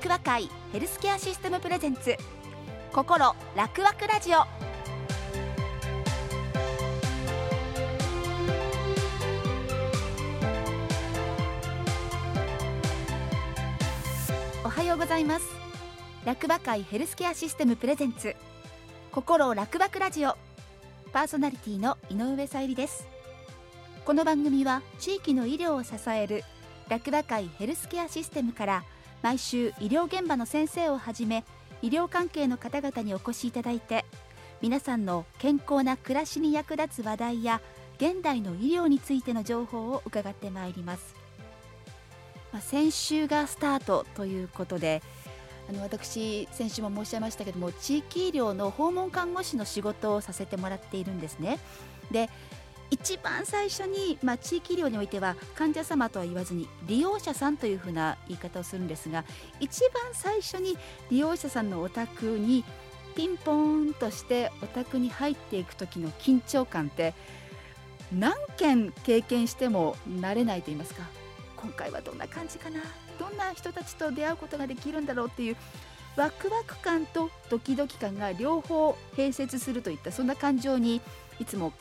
楽和会ヘルスケアシステムプレゼンツ心楽和ラジオ。おはようございます。楽和会ヘルスケアシステムプレゼンツ心楽和ラジオ。パーソナリティの井上さゆりです。この番組は地域の医療を支える楽和会ヘルスケアシステムから毎週医療現場の先生をはじめ医療関係の方々にお越しいただいて皆さんの健康な暮らしに役立つ話題や現代の医療についての情報を伺ってまいります、まあ、先週がスタートということであの私先週も申し上げましたけども地域医療の訪問看護師の仕事をさせてもらっているんですね。で一番最初に、まあ、地域医療においては患者様とは言わずに利用者さんというふうな言い方をするんですが一番最初に利用者さんのお宅にピンポーンとしてお宅に入っていく時の緊張感って何件経験しても慣れないと言いますか今回はどんな感じかなどんな人たちと出会うことができるんだろうっていうワクワク感とドキドキ感が両方併設するといったそんな感情にいつも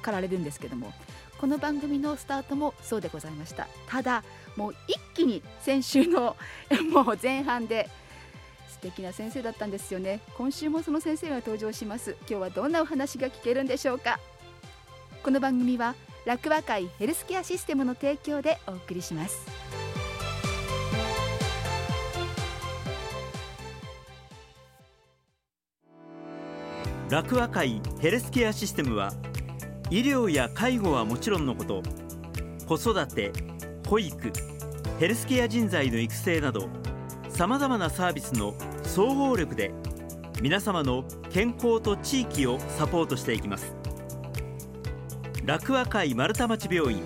駆られるんですけどもこの番組のスタートもそうでございました。ただもう一気に先週の もう前半で素敵な先生だったんですよね。今週もその先生が登場します。今日はどんなお話が聞けるんでしょうか。この番組は楽和会ヘルスケアシステムの提供でお送りします。楽和会ヘルスケアシステムは医療や介護はもちろんのこと子育て保育ヘルスケア人材の育成などさまざまなサービスの総合力で皆様の健康と地域をサポートしていきます。楽和会丸太町病院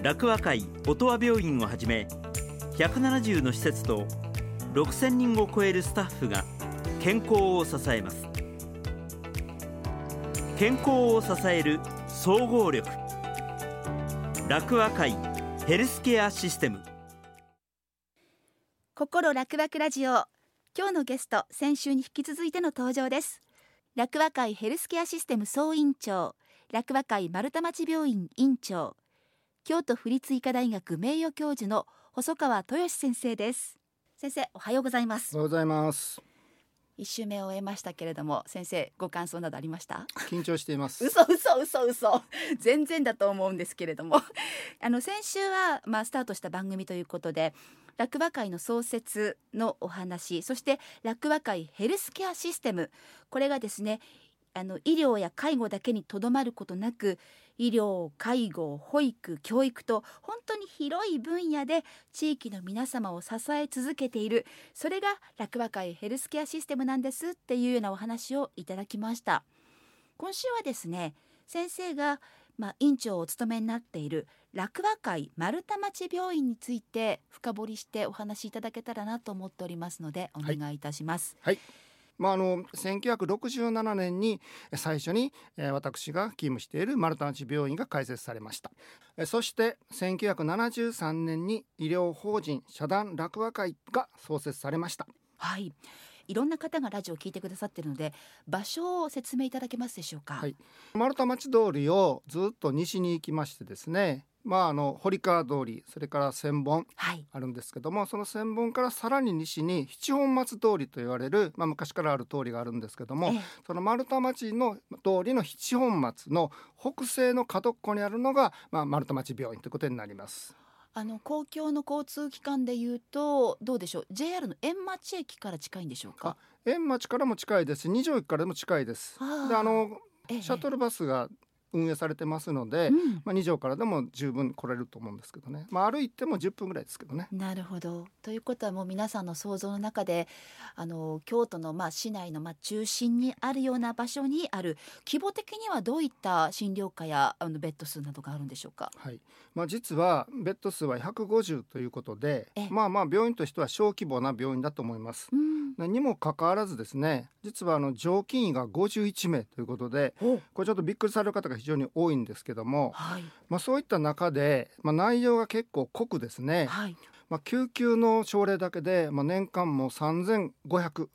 楽和会音羽病院をはじめ170の施設と6000人を超えるスタッフが健康を支えます。健康を支える総合力。楽和会ヘルスケアシステム。心楽々ラジオ。今日のゲスト先週に引き続いての登場です。楽和会ヘルスケアシステム総院長楽和会丸太町病院院長京都府立医科大学名誉教授の細川豊先生です。先生おはようございます。おはようございます一週目を終えましたけれども先生ご感想などありました？緊張しています。嘘嘘嘘嘘。全然だと思うんですけれども。あの先週はまあスタートした番組ということで楽和会の創設のお話そして楽和会ヘルスケアシステム。これがですねあの医療や介護だけにとどまることなく医療介護保育教育と本当に広い分野で地域の皆様を支え続けている。それが楽和会ヘルスケアシステムなんですっていうようなお話をいただきました。今週はですね先生がまあ、院長をお務めになっている楽和会丸太町病院について深掘りしてお話しいただけたらなと思っておりますのでお願いいたします。はい、はい。まあ、あの1967年に最初に、えー、私が勤務している丸太町病院が開設されました、えー、そして1973年に医療法人社団楽和会が創設されました。はい。いろんな方がラジオを聞いてくださっているので場所を説明いただけますでしょうか、はい、丸太町通りをずっと西に行きましてですねまあ、あの堀川通りそれから千本あるんですけども、はい、その千本からさらに西に七本松通りと言われる、まあ、昔からある通りがあるんですけども、その丸太町の通りの七本松の北西の角っこにあるのが、まあ、丸太町病院ということになります。あの公共の交通機関でいうとどうでしょう？JR の円町駅から近いんでしょうか？円町からも近いです二条駅からも近いです。であのシャトルバスが運営されてますので、うん、まあ、2条からでも十分来れると思うんですけどね、まあ、歩いても10分ぐらいですけどね。なるほど。ということはもう皆さんの想像の中であの京都のまあ市内のまあ中心にあるような場所にある規模的にはどういった診療科やあのベッド数などがあるんでしょうか、はい。まあ、実はベッド数は150ということでまあまあ病院としては小規模な病院だと思います。うん、にもかかわらずですね実はあの常勤医が51名ということでこれちょっとびっくりされる方が非常に多いんですけども、はい、まあ、そういった中で、まあ、内容が結構濃くですね、はい、まあ、救急の症例だけで、まあ、年間も3500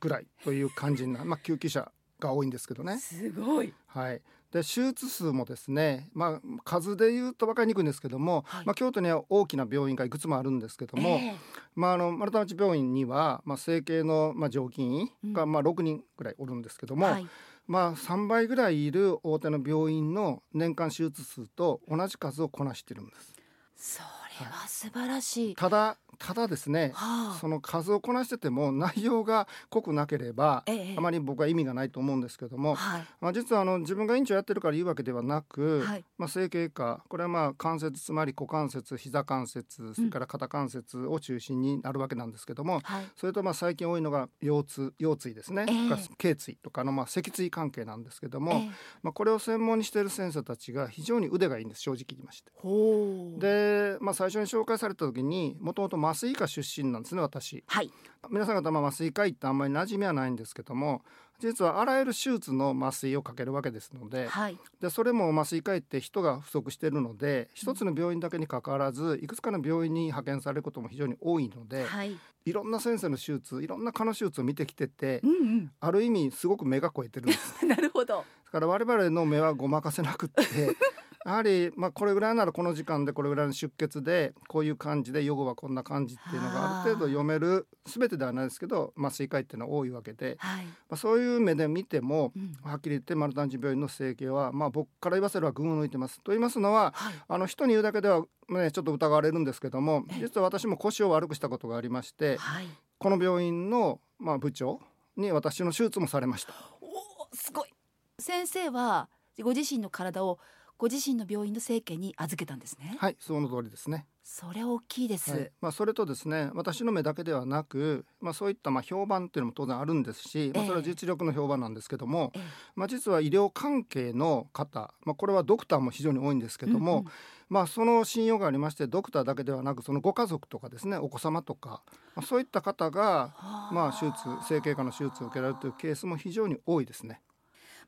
ぐらいという感じな、まあ、救急車が多いんですけどね。すごい、はい、で手術数もですね、まあ、数で言うと分かりにくいんですけども、はい、まあ、京都には大きな病院がいくつもあるんですけども、えー、まあ、あの丸太町病院には、まあ、整形の、まあ、常勤医が、まあ、6人ぐらいおるんですけども、はい、まあ、3倍ぐらいいる大手の病院の年間手術数と同じ数をこなしているんです。それは素晴らしい、はい、ただただですね、はあ、その数をこなしてても内容が濃くなければ、ええ、あまり僕は意味がないと思うんですけども、はい、まあ、実はあの自分が院長やってるから言うわけではなく、はい、まあ、整形科これはまあ関節つまり股関節膝関節それから肩関節を中心になるわけなんですけども、うん、それとまあ最近多いのが腰痛腰椎ですね、えー、頸椎とかのまあ脊椎関係なんですけども、えまあ、これを専門にしている先生たちが非常に腕がいいんです正直言いまして。で、まあ、最初に紹介された時にもともと麻酔科出身なんですね私、はい、皆さん方まあ麻酔科医ってあんまり馴染みはないんですけども実はあらゆる手術の麻酔をかけるわけですのではい、でそれも麻酔科医って人が不足しているので一つの病院だけにかかわらずいくつかの病院に派遣されることも非常に多いので、はい、いろんな先生の手術いろんな科の手術を見てきてて、うんうん、ある意味すごく目が超えてるんです。なるほど。だから我々の目はごまかせなくってやはり、まあ、これぐらいならこの時間でこれぐらいの出血でこういう感じで予後はこんな感じっていうのがある程度読める全てではないですけど麻酔科医っていうのは多いわけで、はい、まあ、そういう目で見ても、うん、はっきり言って丸太病院の整形は、まあ、僕から言わせれば群を抜いてます。と言いますのは、はい、あの人に言うだけでは、ね、ちょっと疑われるんですけども実は私も腰を悪くしたことがありまして、はい、この病院の、まあ、部長に私の手術もされました。おすごい。先生はご自身の体をご自身の病院の生計に預けたんですね。はいその通りですね。それ大きいです、はい、まあ、それとですね私の目だけではなく、まあ、そういったまあ評判っていうのも当然あるんですし、まあ、それは実力の評判なんですけども、えー、まあ、実は医療関係の方、まあ、これはドクターも非常に多いんですけども、うんうん、まあ、その信用がありましてドクターだけではなくそのご家族とかですねお子様とか、まあ、そういった方が、まあ、手術整形科の手術を受けられるというケースも非常に多いですね。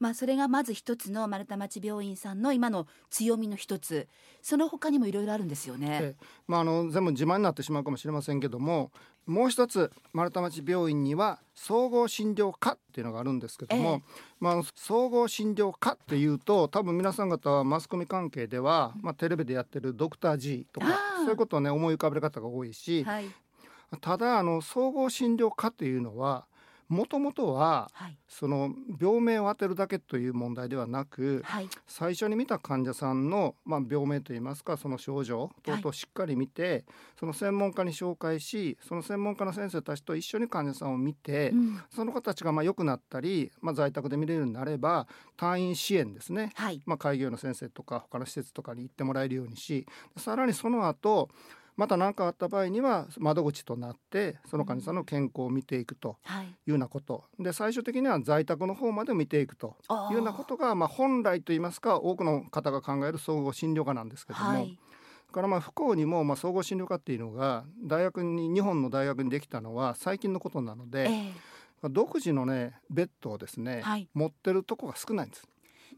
まあ、それがまず一つの丸太町病院さんの今の強みの一つ。その他にもいろいろあるんですよね。まあ、あの全部自慢になってしまうかもしれませんけどももう一つ丸太町病院には総合診療科っていうのがあるんですけども、ええ、まあ、総合診療科っていうと多分皆さん方はマスコミ関係では、まあ、テレビでやってるドクター G とかそういうことをね思い浮かべる方が多いし、はい、ただあの総合診療科っていうのはもともとは、はい、その病名を当てるだけという問題ではなく、はい、最初に見た患者さんの、まあ、病名といいますかその症状等々しっかり見て、はい、その専門家に紹介しその専門家の先生たちと一緒に患者さんを見て、うん、その子たちがまあ良くなったり、まあ、在宅で見れるようになれば退院支援ですね、まあ、開業の先生とか他の施設とかに行ってもらえるようにしさらにその後また何かあった場合には窓口となってその患者さんの健康を見ていくとい。うようなこと、うんはい、で最終的には在宅の方まで見ていくというようなことがまあ本来といいますか多くの方が考える総合診療科なんですけども。はい。からまあ不幸にもまあ総合診療科っていうのが大学に日本の大学にできたのは最近のことなので、えー、独自のねベッドをですね、はい、持ってるとこが少ないんです。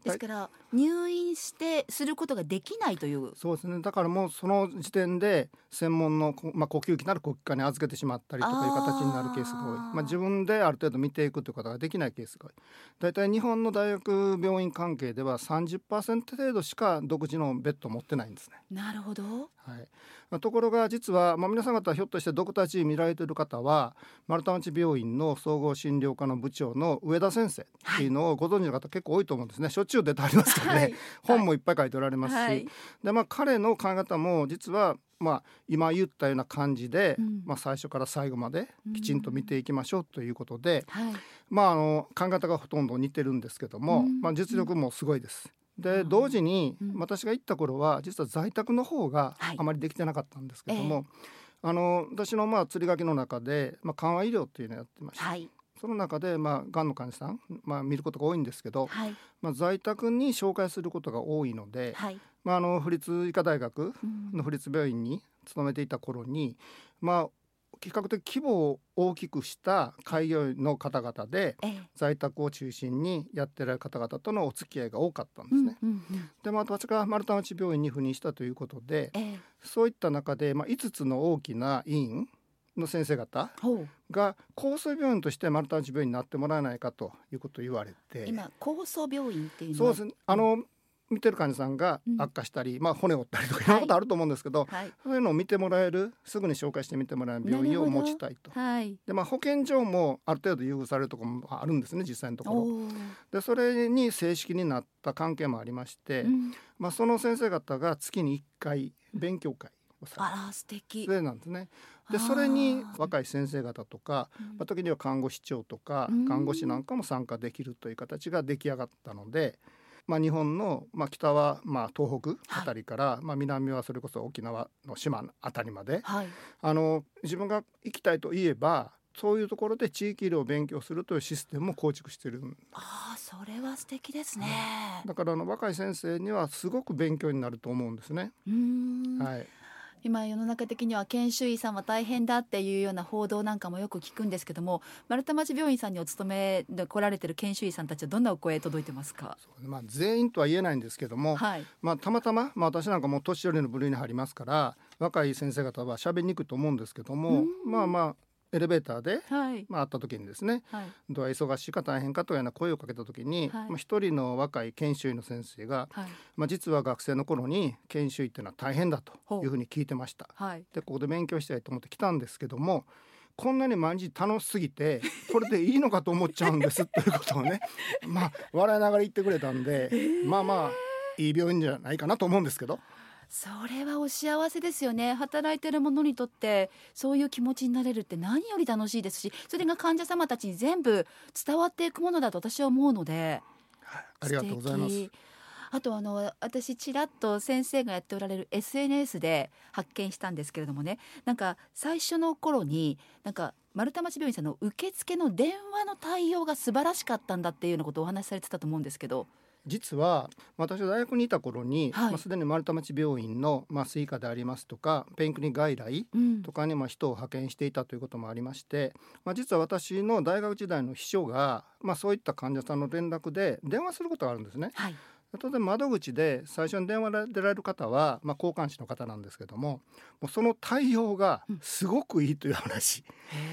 ですから入院してすることができないという。そうですね。だからもうその時点で専門の、まあ、呼吸器なる呼吸器科に預けてしまったりとかいう形になるケースが多い。まあ、自分である程度見ていくということができないケースが多い。大体日本の大学病院関係では30%程度しか独自のベッドを持ってないんですね。なるほど、はいまあ、ところが実は、まあ、皆さん方ひょっとしてドクター見られている方は丸太町病院の総合診療科の部長の上田先生っていうのをご存知の方結構多いと思うんですね、はい、しょっちゅう出てありますからね、はい、本もいっぱい書いておられますし、はい、でまあ、彼の考え方も実はまあ、今言ったような感じで、うん、まあ、最初から最後まできちんと見ていきましょうということで、うんはい、まあ、あの考え方がほとんど似てるんですけども、うん、まあ、実力もすごいです。で同時に私が行った頃は実は在宅の方があまりできてなかったんですけども、はい。えー、あの私のまあ釣り書きの中で、まあ、緩和医療っていうのをやってました。はい。その中で、まあ、がんの患者さん、まあ、見ることが多いんですけど、はい、まあ、在宅に紹介することが多いので、はい、まあ、あの府立医科大学の府立病院に勤めていた頃に、まあ、比較的規模を大きくした開業医の方々で、在宅を中心にやってられる方々とのお付き合いが多かったんですね。うんうんうん、でまあ私が丸太町病院に赴任したということで、そういった中で、まあ、5つの大きな医院の先生方が高層病院として丸太町病院になってもらえないかということを言われて。今高層病院っていうのはそうですあの見てる患者さんが悪化したり、うん、まあ、骨折ったりとかい。ろんなことあると思うんですけど、はい、そういうのを見てもらえるすぐに紹介してみてもらえる病院を持ちたいと。はい、でまあ、保健所もある程度優遇されるところもあるんですね実際のところ。でそれに正式になった関係もありまして、うん、まあ、その先生方が月に1回勉強会をされあら素敵。それなんですね。でそれに若い先生方とか、まあ、時には看護師長とか看護師なんかも参加できるという形が出来上がったので。まあ、日本の、まあ、北は、まあ、東北あたりから、はい、まあ、南はそれこそ沖縄の島あたりまで、はい、あの自分が行きたいといえばそういうところで地域医療を勉強するというシステムも構築してるああそれは素敵ですね、だからあの若い先生にはすごく勉強になると思うんですね。はい今世の中的には研修医さんは大変だっていうような報道なんかもよく聞くんですけども丸太町病院さんにお勤めで来られてる研修医さんたちはどんなお声届いてますか？まあ、全員とは言えないんですけども、はい、まあ、たまたま、まあ、私なんかも年寄りの部類に入りますから若い先生方は喋りにくいと思うんですけどもまあまあエレベーターで、はい、まあ、会った時にですね、はい、どう忙しいか大変かというような声をかけた時に、はい、まあ、一人の若い研修医の先生が、はい、まあ、実は学生の頃に研修医っていうのは大変だというふうに聞いてました。でここで勉強したいと思って来たんですけどもこんなに毎日楽しすぎて これでいいのかと思っちゃうんですということをね まあ笑いながら言ってくれたんで、えー、まあまあいい病院じゃないかなと思うんですけど。それはお幸せですよね働いてる者にとってそういう気持ちになれるって何より楽しいですしそれが患者様たちに全部伝わっていくものだと私は思うので、はい、ありがとうございますあとあの私ちらっと先生がやっておられる SNS で発見したんですけれどもねなんか最初の頃になんか丸太町病院さんの受付の電話の対応が素晴らしかったんだっていうようなことをお話しされてたと思うんですけど。実は私は大学にいた頃に、はい、まあ、すでに丸太町病院の麻酔科でありますとかペンクリ外来とかにまあ人を派遣していたということもありまして、まあ、実は私の大学時代の秘書が、まあ、そういった患者さんの連絡で電話することがあるんですね。はい当然窓口で最初に電話で出られる方は、まあ、交換士の方なんですけどももうその対応がすごくいいという話、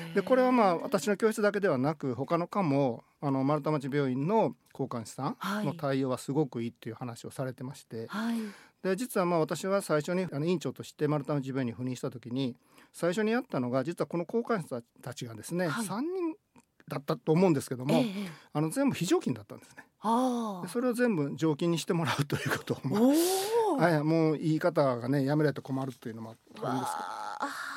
うん、でこれはまあ私の教室だけではなく他の科もあの丸太町病院の交換士さんの対応はすごくいいっていう話をされてまして、はい、で実はまあ私は最初にあの院長として丸太町病院に赴任した時に最初にやったのが実はこの交換士たちがですね、はい、3人だったと思うんですけども、ええ、あの全部非常勤だったんですね。それを全部常勤にしてもらうということを、まあ、はい、もう言い方がねやめられて困るというのもあるんですけど。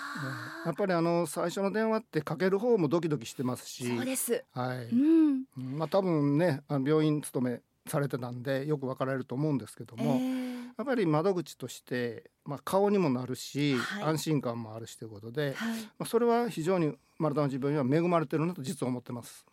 やっぱりあの最初の電話ってかける方もドキドキしてますし。そうです。はい、うん。まあ多分ねあの病院勤めされてたんでよく分かられると思うんですけども、えー、やっぱり窓口として、まあ、顔にもなるし、はい、安心感もあるしということで、はい、まあ、それは非常に丸太の自分には恵まれてるなと実は思ってます。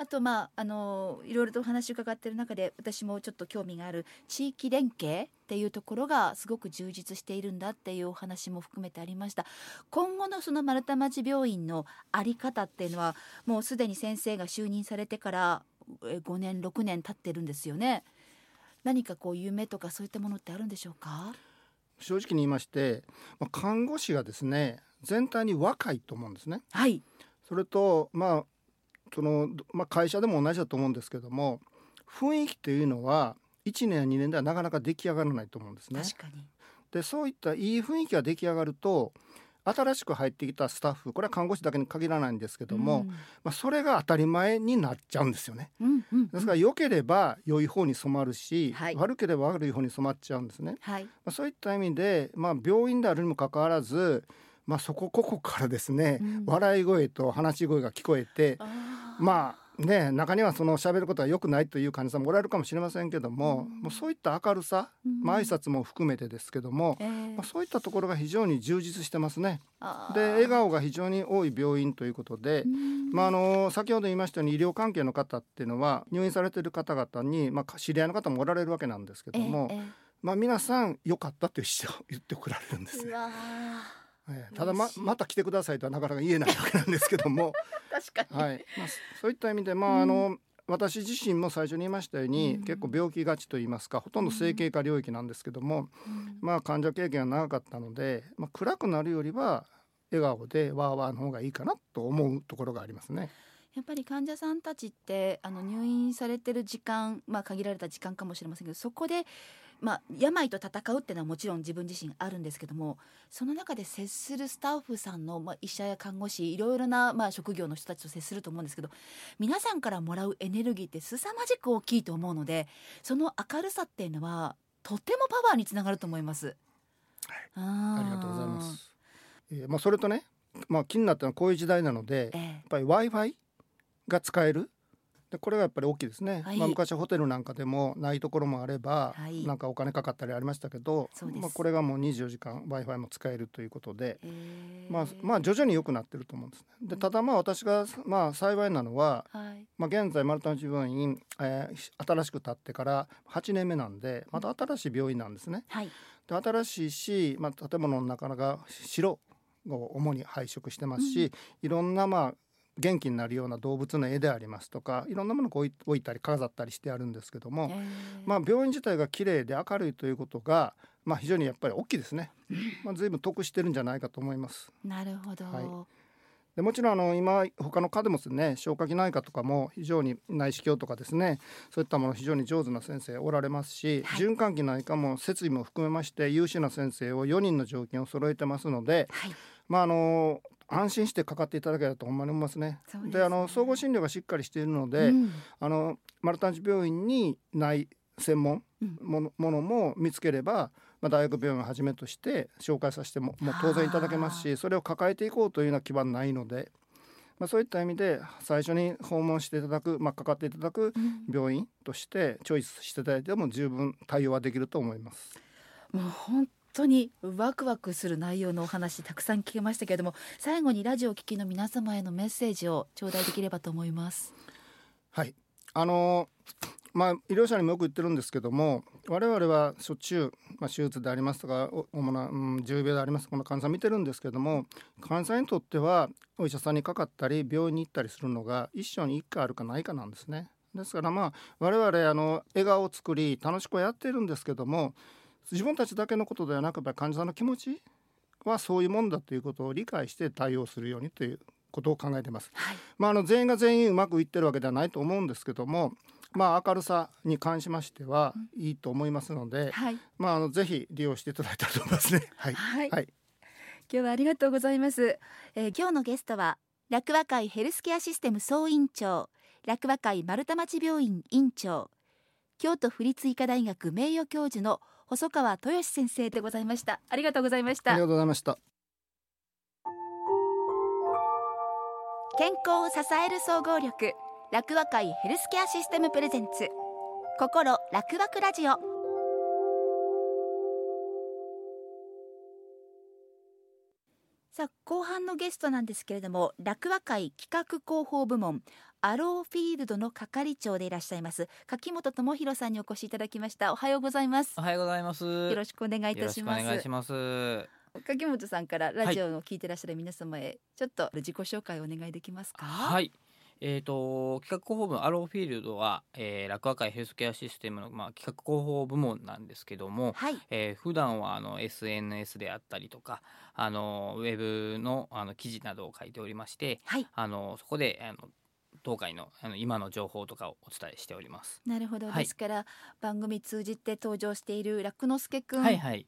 あとまああのいろいろとお話伺っている中で私もちょっと興味がある地域連携っていうところがすごく充実しているんだっていうお話も含めてありました。今後のその丸太町病院の在り方っていうのはもうすでに先生が就任されてから5年6年経ってるんですよね何かこう夢とかそういったものってあるんでしょうか？正直に言いまして、まあ、看護師がですね全体に若いと思うんですね。はい。それとまあその、まあ、会社でも同じだと思うんですけども雰囲気というのは1年や2年ではなかなか出来上がらないと思うんですね。でそういったいい雰囲気が出来上がると新しく入ってきたスタッフこれは看護師だけに限らないんですけども、うん、まあ、それが当たり前になっちゃうんですよね。うんうんうん、ですから良ければ良い方に染まるし、はい、悪ければ悪い方に染まっちゃうんですね。はい、まあ、そういった意味で、まあ、病院であるにもかかわらず、まあ、そこここからですね、うん、笑い声と話し声が聞こえて。まあね中にはその喋ることが良くないという患者さんもおられるかもしれませんけども、うん、もうそういった明るさ、うん、まあ挨拶も含めてですけども、えー、まあ、そういったところが非常に充実してますね。で笑顔が非常に多い病院ということで、うん、まあ、あの先ほど言いましたように医療関係の方っていうのは入院されている方々に、まあ、知り合いの方もおられるわけなんですけども、えーえー、まあ、皆さん良かったという人を言ってこられるんですね。えー、ただままた来てくださいとはなかなか言えないわけなんですけども。確かに、はい。まあ、そういった意味でまあ、あの私自身も最初に言いましたように、うん、結構病気がちと言いますかほとんど整形科領域なんですけども、うん、まあ患者経験が長かったので、まあ、暗くなるよりは笑顔でわーわーの方がいいかなと思うところがありますね。やっぱり患者さんたちってあの入院されてる時間、まあ、限られた時間かもしれませんけどそこで、まあ、病と戦うっていうのはもちろん自分自身あるんですけどもその中で接するスタッフさんの、まあ、医者や看護師いろいろな、まあ、職業の人たちと接すると思うんですけど皆さんからもらうエネルギーって凄まじく大きいと思うのでその明るさっていうのはとてもパワーにつながると思います。はい、ありがとうございます。えー、まあ、それとね、まあ、気になったのはこういう時代なので、えー、やっぱり w i f i が使えるでこれがやっぱり大きいですね、はい、まあ、昔ホテルなんかでもないところもあれば、はい、なんかお金かかったりありましたけど、まあ、これがもう24時間 w i f i も使えるということで、まあ、まあ徐々に良くなってると思うんですね。でただまあ私がまあ幸いなのは、はい、まあ、現在丸太町病院、えー、新しく建ってから8年目なんでまた新しい病院なんですね。で新しいし、まあ、建物の中が白を主に配色してますし、うん、いろんなまあ元気になるような動物の絵でありますとかいろんなものを置いたり飾ったりしてあるんですけども、まあ、病院自体が綺麗で明るいということが、まあ、非常にやっぱり大きいですね、まあ、随分得してるんじゃないかと思います。なるほど、はい。でもちろんあの今他の科でもですね消化器内科とかも非常に内視鏡とかですねそういったもの非常に上手な先生おられますし、はい、循環器内科も設備も含めまして優秀な先生を4人の条件を揃えてますので、はい、まああの安心してかかっていただければと思いますね。で、ね、あの総合診療がしっかりしているので、うん、あのマルタンチ病院にない専門もの,、ものも見つければ、まあ、大学病院をはじめとして紹介させてももう当然いただけますしそれを抱えていこうというような基盤ないので。まあ、そういった意味で最初に訪問していただく、まあ、かかっていただく病院としてチョイスしていただいても十分対応はできると思います。もう本当にワクワクする内容のお話たくさん聞けましたけれども最後にラジオを聴きの皆様へのメッセージを頂戴できればと思いますはいあのまあ、医療者にもよく言ってるんですけども我々はしょっちゅう、まあ、手術でありますとか主な、うん、重病でありますとか、まあ、患者さん見てるんですけども患者さんにとってはお医者さんにかかったり病院に行ったりするのが一生に1回あるかないかなんですね。ですからまあ我々あの笑顔を作り楽しくやってるんですけども自分たちだけのことではなくや患者さんの気持ちはそういうもんだということを理解して対応するようにということを考えています。はい、まあ、あの全員が全員うまくいってるわけではないと思うんですけども、まあ、明るさに関しましてはいいと思いますので、はい、まあ、あのぜひ利用していただいたらと思いますね。はい、はい、はい、今日はありがとうございます。えー、今日のゲストは楽和会ヘルスケアシステム総院長楽和会丸太町病院院長京都府立医科大学名誉教授の細川豊先生でございました。ありがとうございました。ありがとうございました。健康を支える総合力楽和会ヘルスケアシステムプレゼンツ。心楽和ラジオさあ後半のゲストなんですけれども楽和会企画広報部門アローフィールドの係長でいらっしゃいます柿本智博さんにお越しいただきました。おはようございます。おはようございます。よろしくお願いいたします。お願いします。柿本さんからラジオの聞いてらっしゃる皆様へちょっと自己紹介をお願いできますか？はいえーと、企画広報部のアローフィールドは、えー、楽和会ヘルスケアシステムの、まあ、企画広報部門なんですけども、はい。えー、普段はあの SNS であったりとかあのウェブのあの記事などを書いておりまして、はい、あのそこであの当会のあの今の情報とかをお伝えしております。なるほど、はい、ですから番組通じて登場している楽之助くんも、はいはい。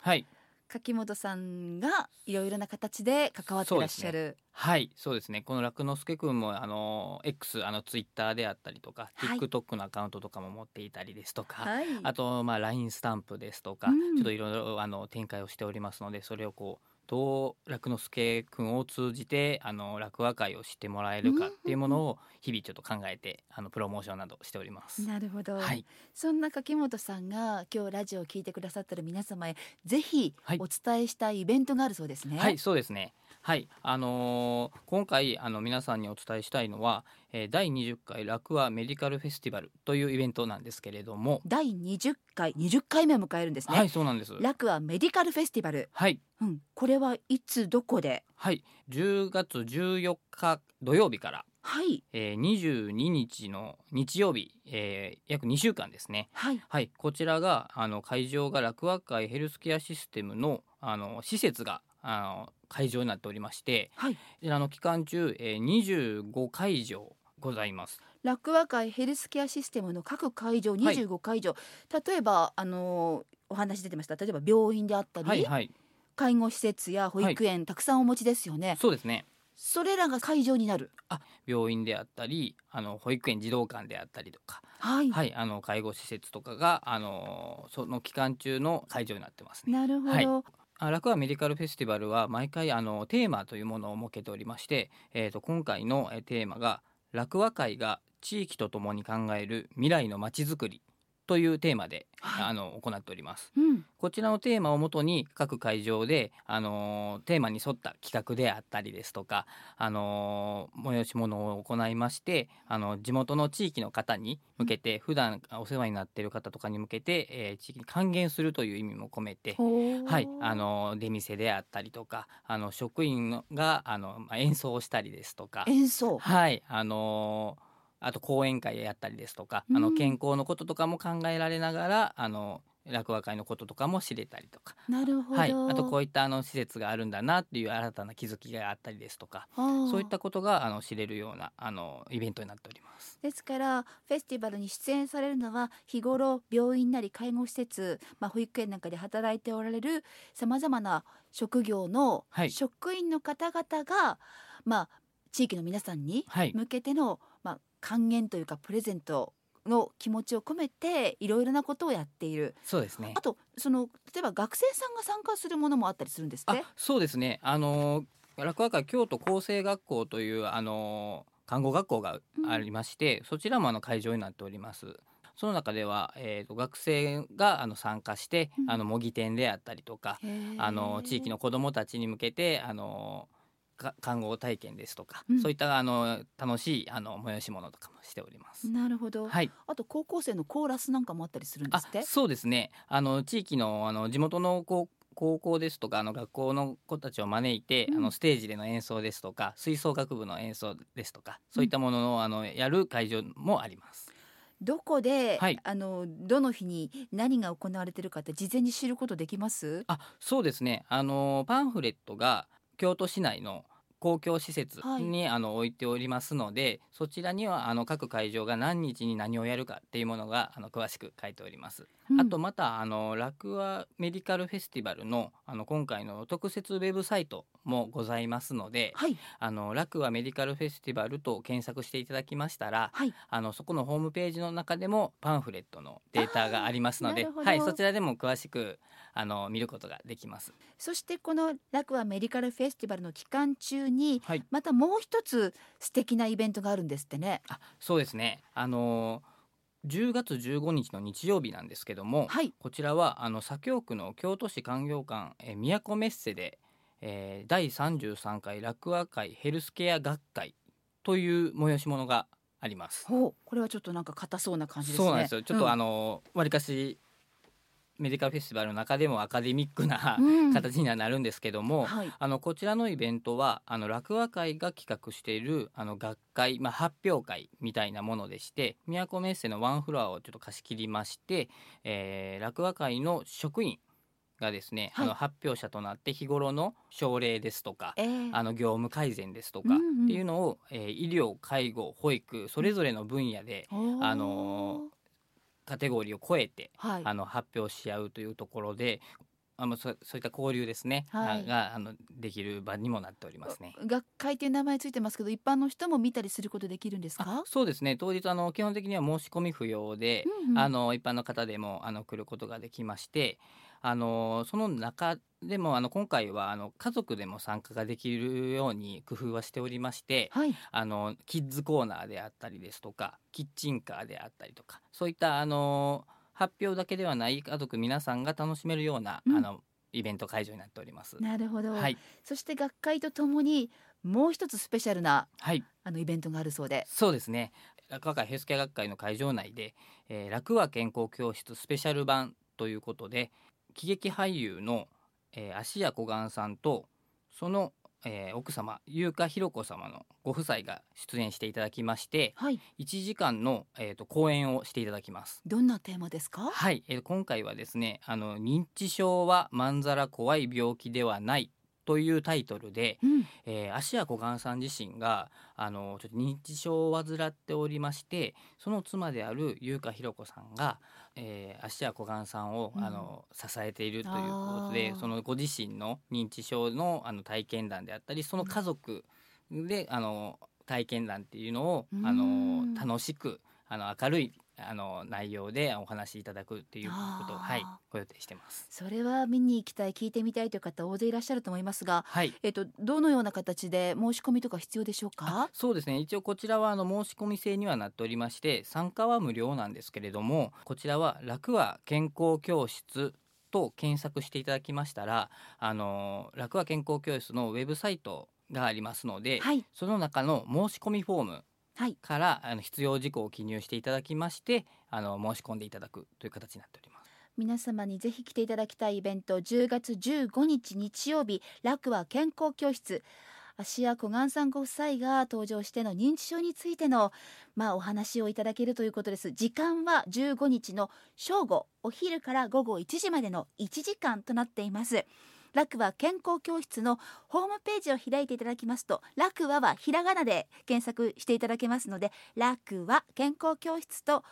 はい柿本さんがいろいろな形で関わってらっしゃる。ね、はい。そうですね。この楽之助くんもあの X あのツイッターであったりとか、はい、TikTok のアカウントとかも持っていたりですとか、はい、あとまあ LINE スタンプですとか、うん、ちょっといろいろあの展開をしておりますのでそれをこうどう楽之助君を通じてあの落語会を知ってもらえるかっていうものを日々ちょっと考えてあのプロモーションなどしております。なるほど。はい、そんな柿本さんが今日ラジオを聞いてくださってる皆様へぜひお伝えしたいイベントがあるそうですね。はい、はい、そうですね。はい。あのー、今回あの皆さんにお伝えしたいのは、えー、第20回ラクアメディカルフェスティバルというイベントなんですけれども。第20回20回目を迎えるんですね。はいそうなんです。ラクアメディカルフェスティバル。はい、うん、これはいつどこで？はい。10月14日土曜日から。はい、えー、22日の日曜日、えー、約2週間ですね、はい、はい、こちらがあの会場が楽和会ヘルスケアシステムのあの施設があの会場になっておりまして、はい、こちらの期間中、えー、25会場ございます。楽和会ヘルスケアシステムの各会場25会場、はい、例えばあのお話出てました。例えば病院であったり、はいはい、介護施設や保育園、はい、たくさんお持ちですよね。そうですね。それらが会場になる。あ病院であったりあの保育園児童館であったりとか、はい、はい、あの介護施設とかがあのその期間中の会場になってますね。なるほど、はい楽はメディカルフェスティバルは毎回あのテーマというものを設けておりまして、えー、と今回のテーマが楽和会が地域とともに考える未来のまちづくり。というテーマで、はい、あの行っております、うん、こちらのテーマをもとに各会場で、あのテーマに沿った企画であったりですとか、あの催し物を行いましてあの地元の地域の方に向けて、うん、普段お世話になっている方とかに向けて、えー、地域に還元するという意味も込めて、はい、あの出店であったりとかあの職員があの演奏をしたりですとか演奏。はいあのあと講演会やったりですとか、あの健康のこととかも考えられながらあの落語会のこととかも知れたりとか。なるほど、はい、あとこういったあの施設があるんだなっていう新たな気づきがあったりですとかそういったことがあの知れるようなあのイベントになっております。ですからフェスティバルに出演されるのは日頃病院なり介護施設、まあ、保育園なんかで働いておられるさまざまな職業の職員の方々が、はい、まあ、地域の皆さんに向けての、まあ、還元というかプレゼントの気持ちを込めていろいろなことをやっている。そうですね。あとその例えば学生さんが参加するものもあったりするんですって？そうですね。あの楽和会京都厚生学校というあの看護学校がありまして、うん、そちらもあの会場になっております。その中では、えーと、学生があの参加して、うん、あの模擬店であったりとかあの地域の子どもたちに向けてあの看護体験ですとか、うん、そういったあの楽しいあの催し物とかもしております。なるほど。はい。あと高校生のコーラスなんかもあったりするんですって？そうですね。あの地域のあの地元の高高校ですとかあの学校の子たちを招いて、うん、あのステージでの演奏ですとか吹奏楽部の演奏ですとかそういったものの、あのやる会場もあります。どこで、はい、あのどの日に何が行われてるかって事前に知ることできます？あそうですねあのパンフレットが京都市内の公共施設に、はい、あの置いておりますのでそちらにはあの各会場が何日に何をやるかっていうものがあの詳しく書いております。うん、あとまたあのラクアメディカルフェスティバルのあの今回の特設ウェブサイトもございますので、はい、あのラクアメディカルフェスティバルと検索していただきましたら、はい、あのそこのホームページの中でもパンフレットのデータがありますので、はい、そちらでも詳しくあの見ることができます。そしてこのラクアメディカルフェスティバルの期間中に、はい、またもう一つ素敵なイベントがあるんですってね。あそうですね。あの10月15日の日曜日なんですけども、はい、こちらはあの左京区の京都市官業館え都メッセで、えー、第33回楽和会ヘルスケア学会という催し物があります。ほうこれはちょっとなんか硬そうな感じですね。そうなんですよ。ちょっと、あのわりかしメディカルフェスティバルの中でもアカデミックな、うん、形にはなるんですけども、はい、あのこちらのイベントはあの落和会が企画しているあの学会、まあ、発表会みたいなものでして都メッセのワンフロアをちょっと貸し切りまして、えー、落和会の職員がですね、はい、あの発表者となって日頃の症例ですとか、えー、あの業務改善ですとかっていうのを、うんうん、えー、医療介護保育それぞれの分野で、うん、あのカテゴリーを超えて、はい、あの発表し合うというところであのそそういった交流ですね、はい、があのできる場にもなっておりますね。学会という名前ついてますけど一般の人も見たりすることできるんですか？そうですね。当日あの基本的には申し込み不要で、うんうん、あの一般の方でもあの来ることができましてあのその中でもあの今回はあの家族でも参加ができるように工夫はしておりまして、はい、あのキッズコーナーであったりですとかキッチンカーであったりとかそういったあの発表だけではない家族皆さんが楽しめるような、うん、あのイベント会場になっております。なるほど、はい、そして学会とともにもう一つスペシャルな、はい、あのイベントがあるそうで。そうですね。落語会ヘルスケア学会の会場内で、えー、楽和健康教室スペシャル版ということで喜劇俳優の、えー、芦屋小雁さんとそのえー、奥様優香ひろ子様のご夫妻が出演していただきまして、はい、1時間の、えーと、講演をしていただきます。どんなテーマですか？はい、えー、今回はですねあの認知症はまんざら怖い病気ではないというタイトルで、うん、えー、芦屋小雁さん自身があのちょっと認知症を患っておりましてその妻である優香ひろ子さんが、えー、芦屋小雁さんを、うん、あの支えているということでそのご自身の認知症のあの体験談であったりその家族で、あの体験談っていうのを、あの楽しくあの明るいあの内容でお話しいただくっていうことを、はい、ご予定してます。それは見に行きたい、聞いてみたいという方大勢いらっしゃると思いますが、はい、えっとどのような形で申し込みとか必要でしょうか？そうですね。一応こちらはあの申し込み制にはなっておりまして、参加は無料なんですけれども、こちらは楽は健康教室と検索していただきましたら、あの楽は健康教室のウェブサイトがありますので、はい、その中の申し込みフォームから、あの必要事項を記入していただきましてあの申し込んでいただくという形になっております。皆様にぜひ来ていただきたいイベント10月15日日曜日楽は健康教室。芦屋小雁さんご夫妻が登場しての認知症についての、まあ、お話をいただけるということです。時間は15日の正午お昼から午後1時までの1時間となっています楽は健康教室のホームページを開いていただきますと楽ははひらがなで検索していただけますので楽は健康教室と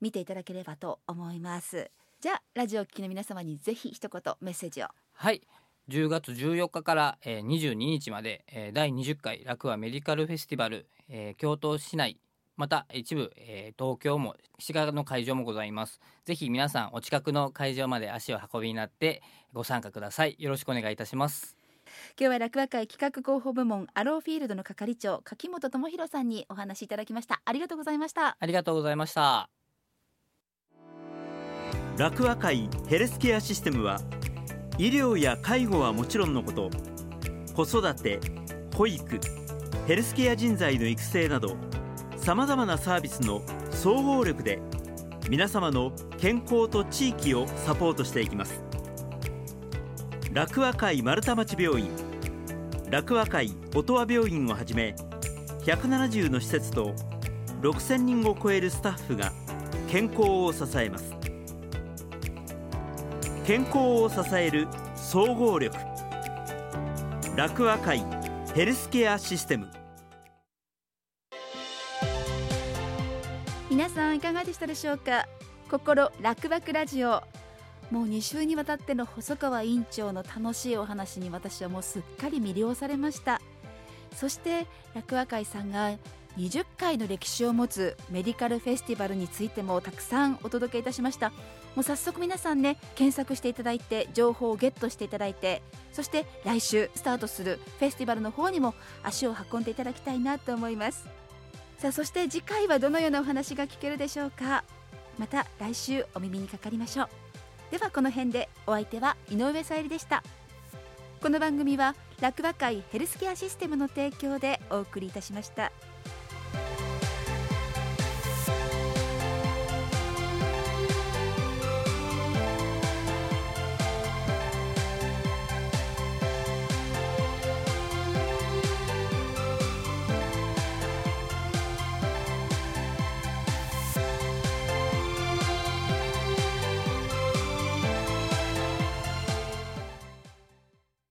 見ていただければと思います。じゃあラジオ聴きの皆様にぜひ一言メッセージを。はい。10月14日から、22日まで、第20回楽はメディカルフェスティバル、京都市内また一部、えー、東京も滋賀の会場もございます。ぜひ皆さんお近くの会場まで足を運びになってご参加ください。よろしくお願いいたします。今日は楽和会企画広報部門アローフィールドの係長柿本智博さんにお話しいただきました。ありがとうございました。ありがとうございました。楽和会ヘルスケアシステムは医療や介護はもちろんのこと子育て保育ヘルスケア人材の育成などさまざまなサービスの総合力で皆様の健康と地域をサポートしていきます。楽和会丸太町病院楽和会音羽病院をはじめ170の施設と6000人を超えるスタッフが健康を支えます。健康を支える総合力楽和会ヘルスケアシステム。皆さんいかがでしたでしょうか？心楽々ラジオ。もう2週にわたっての細川院長の楽しいお話に私はもうすっかり魅了されました。そして楽和会さんが20回の歴史を持つメディカルフェスティバルについてもたくさんお届けいたしました。もう早速皆さんね検索していただいて情報をゲットしていただいてそして来週スタートするフェスティバルの方にも足を運んでいただきたいなと思います。さあそして次回はどのようなお話が聞けるでしょうか？また来週お耳にかかりましょう。ではこの辺でお相手は井上さゆりでした。この番組は楽和会ヘルスケアシステムの提供でお送りいたしました。